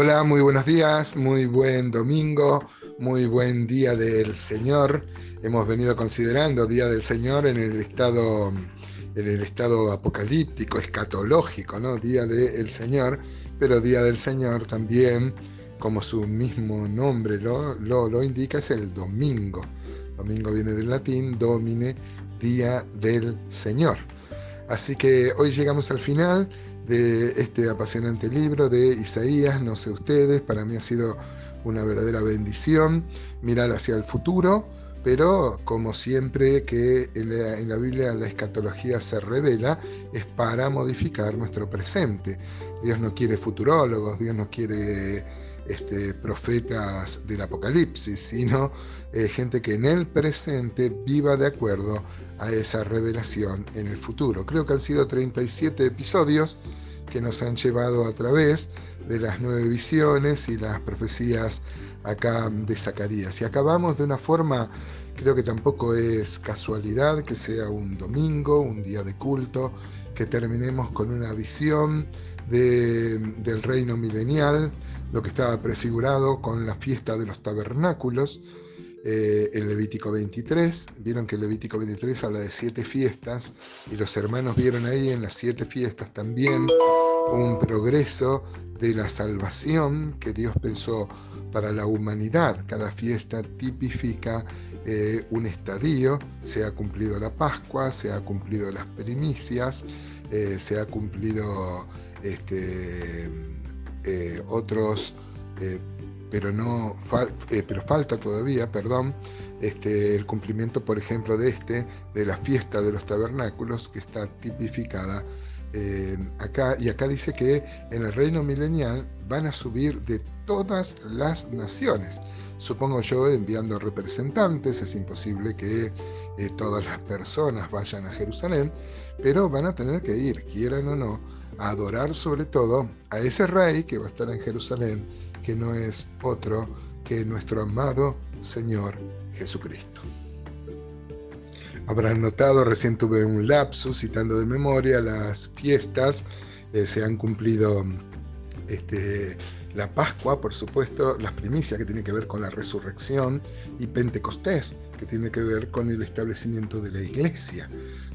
Hola, muy buenos días, muy buen domingo, muy buen día del Señor. Hemos venido considerando Día del Señor en el estado, en el estado apocalíptico, escatológico, ¿no? Día del Señor, pero Día del Señor también, como su mismo nombre lo, lo, lo indica, es el domingo. Domingo viene del latín, domine, Día del Señor. Así que hoy llegamos al final de este apasionante libro de Isaías, no sé ustedes, para mí ha sido una verdadera bendición mirar hacia el futuro, pero como siempre que en la, Biblia la escatología se revela, es para modificar nuestro presente. Dios no quiere futurólogos, Dios no quiere este, profetas del Apocalipsis, sino eh, gente que en el presente viva de acuerdo a esa revelación en el futuro. Creo que han sido 37 episodios que nos han llevado a través de las nueve visiones y las profecías acá de Zacarías. Y acabamos de una forma, creo que tampoco es casualidad que sea un domingo, un día de culto, que terminemos con una visión del reino milenial, lo que estaba prefigurado con la fiesta de los tabernáculos, eh, en Levítico 23. Vieron que el Levítico 23 habla de siete fiestas y los hermanos vieron ahí en las siete fiestas también un progreso de la salvación que Dios pensó para la humanidad. Cada fiesta tipifica eh, un estadio, se ha cumplido la Pascua, se ha cumplido las primicias, eh, se ha cumplido este, eh, otros, pero, no, pero falta todavía, perdón, este, el cumplimiento, por ejemplo, de este, de la fiesta de los tabernáculos, que está tipificada acá, y acá dice que en el reino milenial van a subir de todas las naciones. Supongo yo enviando representantes, es imposible que eh, todas las personas vayan a Jerusalén, pero van a tener que ir, quieran o no, a adorar sobre todo a ese rey que va a estar en Jerusalén, que no es otro que nuestro amado Señor Jesucristo. Habrán notado, recién tuve un lapsus citando de memoria las fiestas, eh, se han cumplido este, la Pascua, por supuesto, las primicias que tienen que ver con la resurrección y Pentecostés, que tiene que ver con el establecimiento de la iglesia.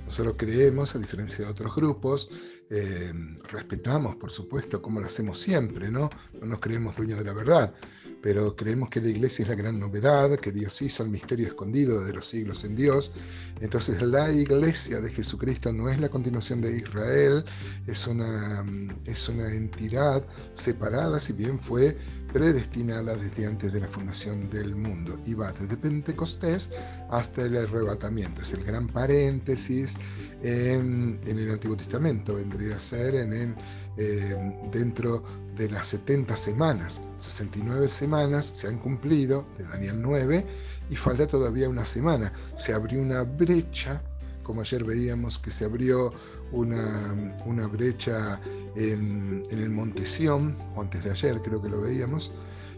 Nosotros creemos, a diferencia de otros grupos, eh, respetamos, por supuesto, como lo hacemos siempre, ¿no? No nos creemos dueños de la verdad, pero creemos que la iglesia es la gran novedad, que Dios hizo el misterio escondido de los siglos en Dios. Entonces la iglesia de Jesucristo no es la continuación de Israel, es una, es una entidad separada, si bien fue predestinada desde antes de la fundación del mundo y va desde Pentecostés hasta el arrebatamiento. Es el gran paréntesis en, el Antiguo Testamento, vendría a ser en el, eh, dentro de las 70 semanas. 69 semanas se han cumplido, de Daniel 9, y falta todavía una semana. Se abrió una brecha, como ayer veíamos que se abrió una, una brecha en, el Monte Sión, o antes de ayer creo que lo veíamos,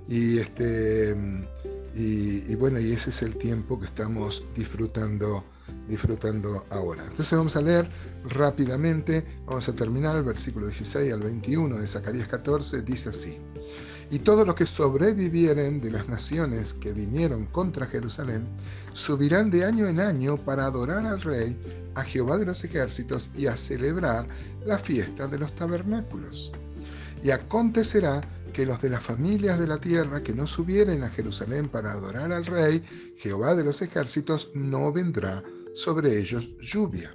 y, este, y bueno, y ese es el tiempo que estamos disfrutando disfrutando ahora. Entonces vamos a leer rápidamente, vamos a terminar el versículo 16 al 21 de Zacarías 14, dice así. Y todos los que sobrevivieren de las naciones que vinieron contra Jerusalén, subirán de año en año para adorar al Rey, a Jehová de los ejércitos, y a celebrar la fiesta de los tabernáculos. Y acontecerá que los de las familias de la tierra que no subieren a Jerusalén para adorar al Rey, Jehová de los ejércitos, no vendrá sobre ellos lluvia.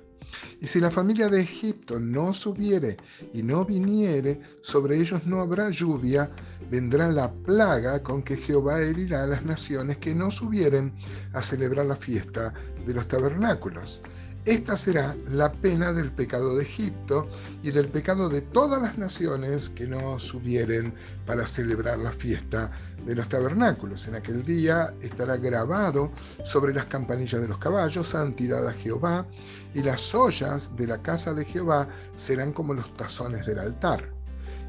Y si la familia de Egipto no subiere y no viniere, sobre ellos no habrá lluvia, vendrá la plaga con que Jehová herirá a las naciones que no subieren a celebrar la fiesta de los tabernáculos. Esta será la pena del pecado de Egipto y del pecado de todas las naciones que no subieren para celebrar la fiesta de los tabernáculos. En aquel día estará grabado sobre las campanillas de los caballos, santidad a Jehová, y las ollas de la casa de Jehová serán como los tazones del altar.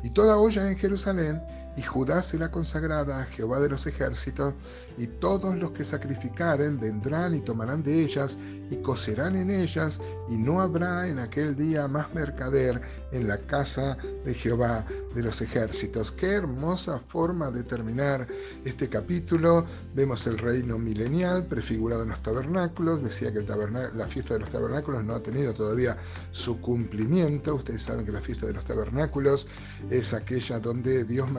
Y toda olla en Jerusalén y Judá será consagrada a Jehová de los ejércitos, y todos los que sacrificaren vendrán y tomarán de ellas, y cocerán en ellas, y no habrá en aquel día más mercader en la casa de Jehová de los ejércitos. Qué hermosa forma de terminar este capítulo. Vemos el reino milenial prefigurado en los tabernáculos. Decía que la fiesta de los tabernáculos no ha tenido todavía su cumplimiento. Ustedes saben que la fiesta de los tabernáculos es aquella donde Dios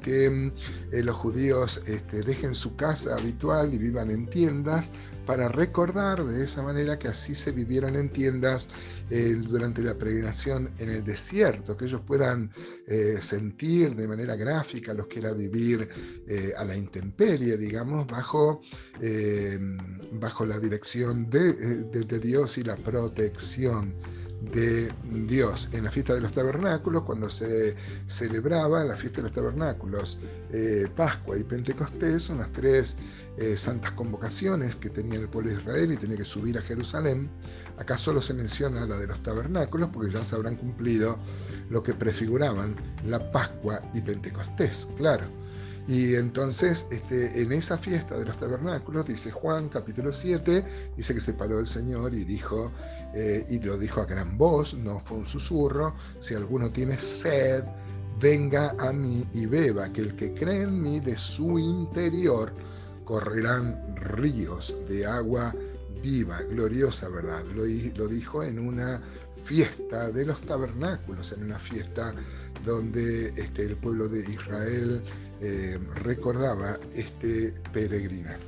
que mm, eh, los judíos este, dejen su casa habitual y vivan en tiendas para recordar de esa manera que así se vivieran en tiendas eh, durante la peregrinación en el desierto, que ellos puedan eh, sentir de manera gráfica lo que era vivir a la intemperie, digamos, bajo, bajo la dirección de Dios y la protección de Dios en la fiesta de los tabernáculos, cuando se celebraba la fiesta de los tabernáculos eh, Pascua y Pentecostés, son las tres eh, santas convocaciones que tenía el pueblo de Israel y tenía que subir a Jerusalén. Acá solo se menciona la de los tabernáculos porque ya se habrán cumplido lo que prefiguraban la Pascua y Pentecostés, claro. Y entonces, este, en esa fiesta de los tabernáculos, dice Juan capítulo 7, dice que se paró el Señor y dijo, eh, y lo dijo a gran voz, no fue un susurro, si alguno tiene sed, venga a mí y beba, que el que cree en mí de su interior correrán ríos de agua viva, gloriosa verdad. Lo, lo dijo en una fiesta de los tabernáculos, en una fiesta donde este, el pueblo de Israel eh, recordaba este peregrinar.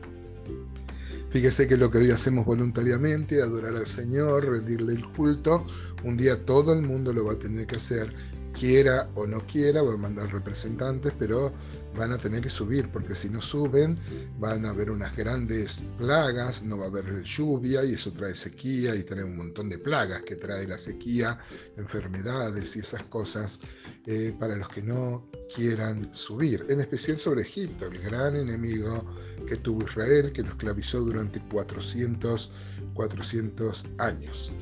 Fíjese que lo que hoy hacemos voluntariamente, adorar al Señor, rendirle el culto, un día todo el mundo lo va a tener que hacer, quiera o no quiera, va a mandar representantes, pero van a tener que subir, porque si no suben van a haber unas grandes plagas, no va a haber lluvia y eso trae sequía y trae un montón de plagas que trae la sequía, enfermedades y esas cosas eh, para los que no quieran subir, en especial sobre Egipto, el gran enemigo que tuvo Israel, que lo esclavizó durante 400, 400 años.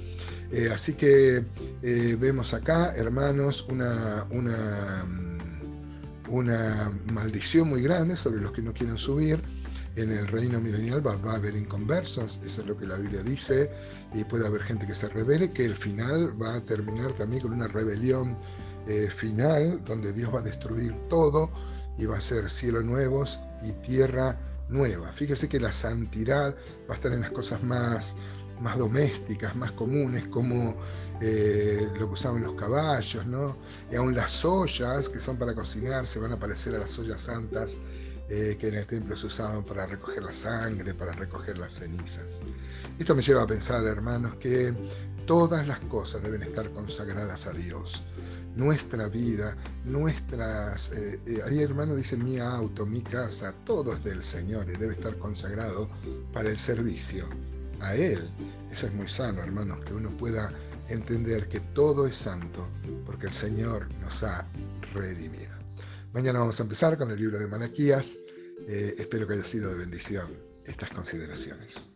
Eh, así que eh, vemos acá, hermanos, una, una una maldición muy grande sobre los que no quieren subir. En el reino milenial va, a haber inconversos, eso es lo que la Biblia dice, y puede haber gente que se revele, que el final va a terminar también con una rebelión eh, final, donde Dios va a destruir todo y va a ser cielo nuevos y tierra nueva. Fíjese que la santidad va a estar en las cosas más, más domésticas, más comunes, como eh, lo que usaban los caballos, ¿no? Y aún las ollas que son para cocinar se van a parecer a las ollas santas eh, que en el templo se usaban para recoger la sangre, para recoger las cenizas. Esto me lleva a pensar, hermanos, que todas las cosas deben estar consagradas a Dios. Nuestra vida, nuestras... Eh, ahí hermano dice mi auto, mi casa, todo es del Señor y debe estar consagrado para el servicio a Él. Eso es muy sano, hermanos, que uno pueda entender que todo es santo porque el Señor nos ha redimido. Mañana vamos a empezar con el libro de Malaquías. Eh, espero que haya sido de bendición estas consideraciones.